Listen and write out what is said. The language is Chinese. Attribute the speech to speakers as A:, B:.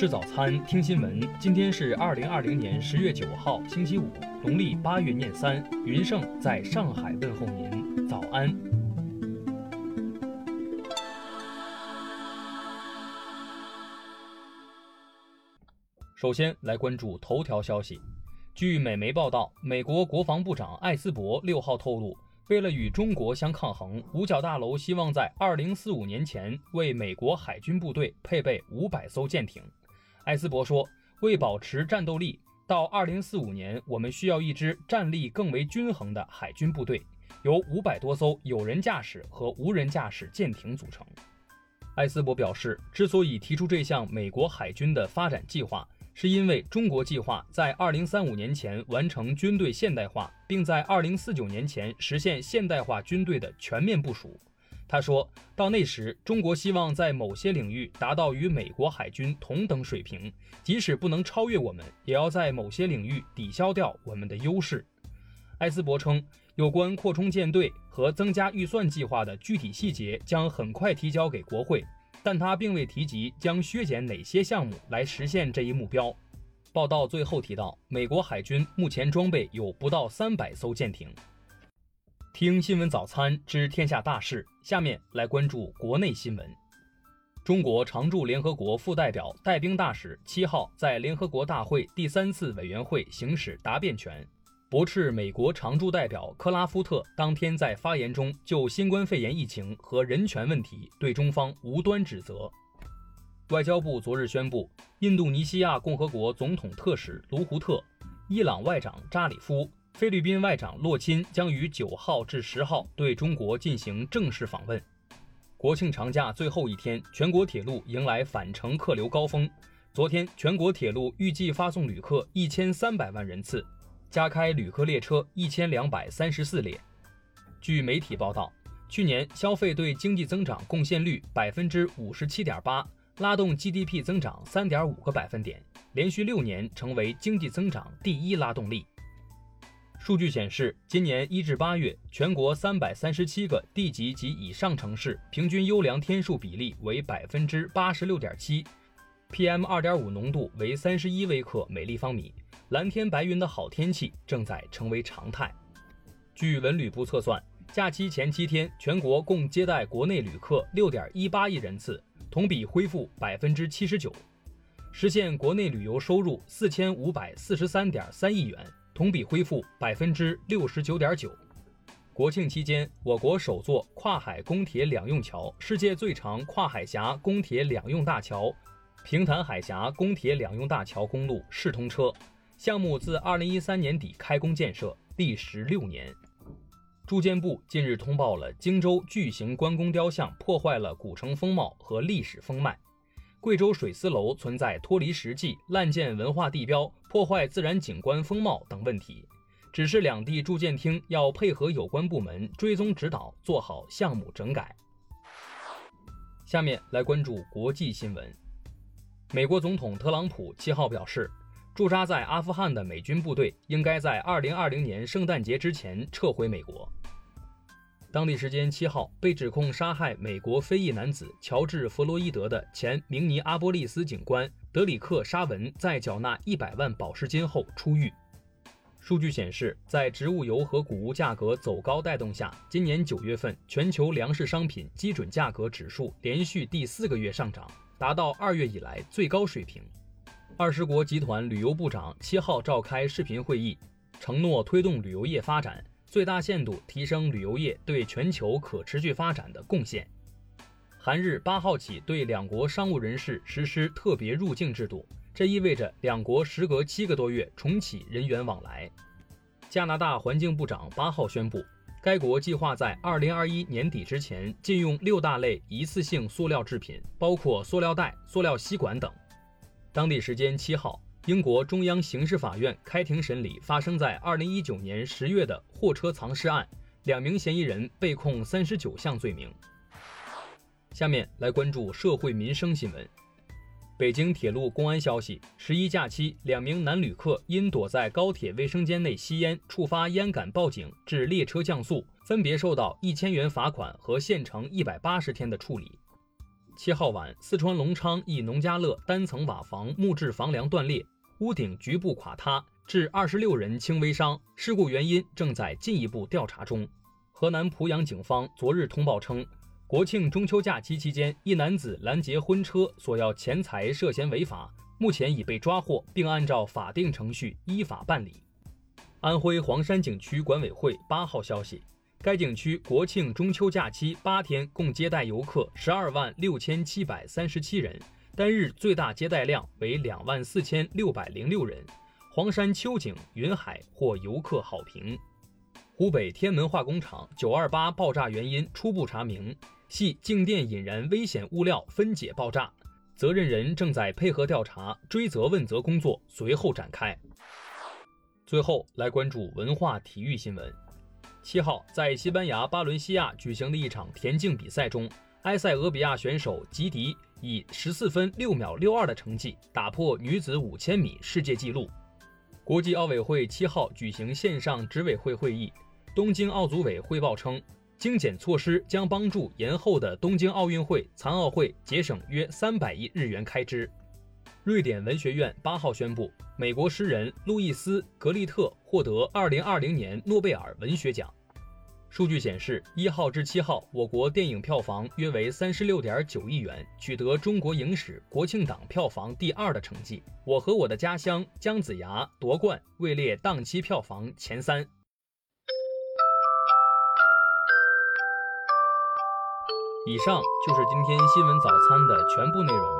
A: 吃早餐，听新闻。今天是二零二零年十月九号，星期五，农历八月廿三。云盛在上海问候您，早安。首先来关注头条消息。据美媒报道，美国国防部长艾斯伯六号透露。为了与中国相抗衡，五角大楼希望在二零四五年前为美国海军部队配备五百艘舰艇。艾斯伯说：“为保持战斗力，到二零四五年，我们需要一支战力更为均衡的海军部队，由五百多艘有人驾驶和无人驾驶舰艇组成。”艾斯伯表示，之所以提出这项美国海军的发展计划。是因为中国计划在二零三五年前完成军队现代化，并在二零四九年前实现现代化军队的全面部署。他说到那时，中国希望在某些领域达到与美国海军同等水平，即使不能超越我们，也要在某些领域抵消掉我们的优势。埃斯伯称，有关扩充舰队和增加预算计划的具体细节将很快提交给国会。但他并未提及将削减哪些项目来实现这一目标。报道最后提到，美国海军目前装备有不到三百艘舰艇。听新闻早餐知天下大事，下面来关注国内新闻。中国常驻联合国副代表、带兵大使七号在联合国大会第三次委员会行使答辩权。驳斥美国常驻代表克拉夫特当天在发言中就新冠肺炎疫情和人权问题对中方无端指责。外交部昨日宣布，印度尼西亚共和国总统特使卢胡特、伊朗外长扎里夫、菲律宾外长洛钦将于九号至十号对中国进行正式访问。国庆长假最后一天，全国铁路迎来返程客流高峰。昨天，全国铁路预计发送旅客一千三百万人次。加开旅客列车一千两百三十四列。据媒体报道，去年消费对经济增长贡献率百分之五十七点八，拉动 GDP 增长三点五个百分点，连续六年成为经济增长第一拉动力。数据显示，今年一至八月，全国三百三十七个地级及以上城市平均优良天数比例为百分之八十六点七，PM 二点五浓度为三十一微克每立方米。蓝天白云的好天气正在成为常态。据文旅部测算，假期前七天，全国共接待国内旅客六点一八亿人次，同比恢复百分之七十九，实现国内旅游收入四千五百四十三点三亿元，同比恢复百分之六十九点九。国庆期间，我国首座跨海公铁两用桥——世界最长跨海峡公铁两用大桥——平潭海峡公铁两用大桥公路试通车。项目自二零一三年底开工建设，历时六年。住建部近日通报了荆州巨型关公雕像破坏了古城风貌和历史风脉，贵州水丝楼存在脱离实际、滥建文化地标、破坏自然景观风貌等问题，指示两地住建厅要配合有关部门追踪指导，做好项目整改。下面来关注国际新闻，美国总统特朗普七号表示。驻扎在阿富汗的美军部队应该在2020年圣诞节之前撤回美国。当地时间七号，被指控杀害美国非裔男子乔治·弗洛伊德的前明尼阿波利斯警官德里克·沙文在缴纳100万保释金后出狱。数据显示，在植物油和谷物价格走高带动下，今年九月份全球粮食商品基准价格指数连续第四个月上涨，达到二月以来最高水平。二十国集团旅游部长七号召开视频会议，承诺推动旅游业发展，最大限度提升旅游业对全球可持续发展的贡献。韩日八号起对两国商务人士实施特别入境制度，这意味着两国时隔七个多月重启人员往来。加拿大环境部长八号宣布，该国计划在二零二一年底之前禁用六大类一次性塑料制品，包括塑料袋、塑料吸管等。当地时间七号，英国中央刑事法院开庭审理发生在二零一九年十月的货车藏尸案，两名嫌疑人被控三十九项罪名。下面来关注社会民生新闻。北京铁路公安消息：十一假期，两名男旅客因躲在高铁卫生间内吸烟，触发烟感报警，致列车降速，分别受到一千元罚款和限乘一百八十天的处理。七号晚，四川隆昌一农家乐单层瓦房木质房梁断裂，屋顶局部垮塌，致二十六人轻微伤。事故原因正在进一步调查中。河南濮阳警方昨日通报称，国庆中秋假期期间，一男子拦截婚车索要钱财，涉嫌违法，目前已被抓获，并按照法定程序依法办理。安徽黄山景区管委会八号消息，该景区国庆中秋假期八天共接待游客十二万六千七百三十七人，单日最大接待量为两万四千六百零六人。黄山秋景云海获游客好评。湖北天门化工厂九二八爆炸原因初步查明，系静电引燃危险物料分解爆炸，责任人正在配合调查，追责问责工作随后展开。最后来关注文化体育新闻。七号，在西班牙巴伦西亚举行的一场田径比赛中，埃塞俄比亚选手吉迪以十四分六秒六二的成绩打破女子五千米世界纪录。国际奥委会七号举行线上执委会会议。东京奥组委汇报称，精简措施将帮助延后的东京奥运会、残奥会节省约三百亿日元开支。瑞典文学院八号宣布，美国诗人路易斯·格利特获得二零二零年诺贝尔文学奖。数据显示，一号至七号，我国电影票房约为三十六点九亿元，取得中国影史国庆档票房第二的成绩。《我和我的家乡》姜子牙夺冠，位列档期票房前三。以上就是今天新闻早餐的全部内容。